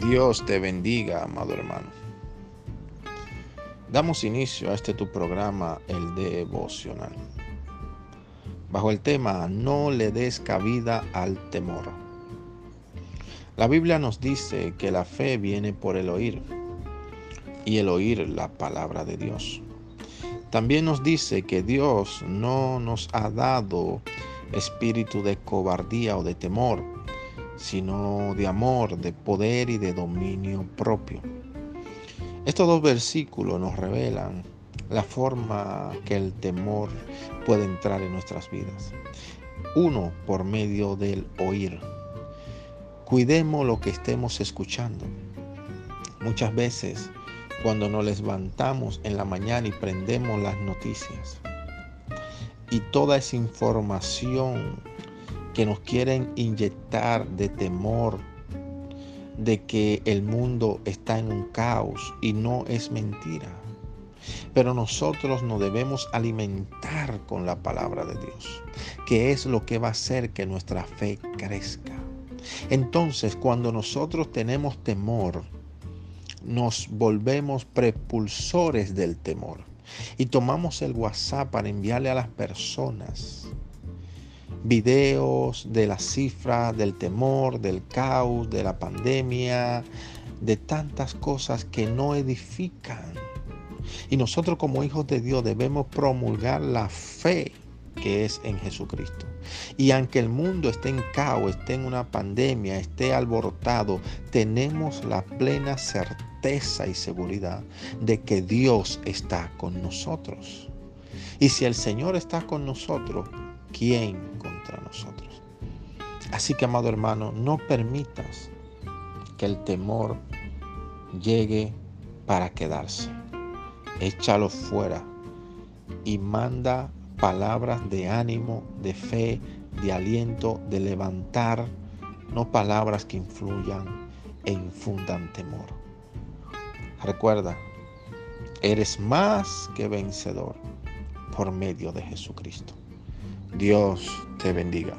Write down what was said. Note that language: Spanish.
Dios te bendiga, amado hermano. Damos inicio a este tu programa, el devocional. Bajo el tema, no le des cabida al temor. La Biblia nos dice que la fe viene por el oír y el oír la palabra de Dios. También nos dice que Dios no nos ha dado espíritu de cobardía o de temor, sino de amor, de poder y de dominio propio. Estos dos versículos nos revelan la forma que el temor puede entrar en nuestras vidas. Uno, por medio del oír. Cuidemos lo que estemos escuchando. Muchas veces, cuando nos levantamos en la mañana y prendemos las noticias, y toda esa información que nos quieren inyectar de temor, de que el mundo está en un caos y no es mentira. Pero nosotros nos debemos alimentar con la palabra de Dios, que es lo que va a hacer que nuestra fe crezca. Entonces, cuando nosotros tenemos temor, nos volvemos prepulsores del temor y tomamos el WhatsApp para enviarle a las personas videos de las cifras, del temor, del caos, de la pandemia, de tantas cosas que no edifican. Y nosotros como hijos de Dios debemos promulgar la fe que es en Jesucristo. Y aunque el mundo esté en caos, esté en una pandemia, esté alborotado, tenemos la plena certeza y seguridad de que Dios está con nosotros. Y si el Señor está con nosotros, ¿quién contra nosotros? Así que, amado hermano, no permitas que el temor llegue para quedarse. Échalo fuera y manda palabras de ánimo, de fe, de aliento, de levantar, no palabras que influyan e infundan temor. Recuerda, eres más que vencedor por medio de Jesucristo. Dios te bendiga.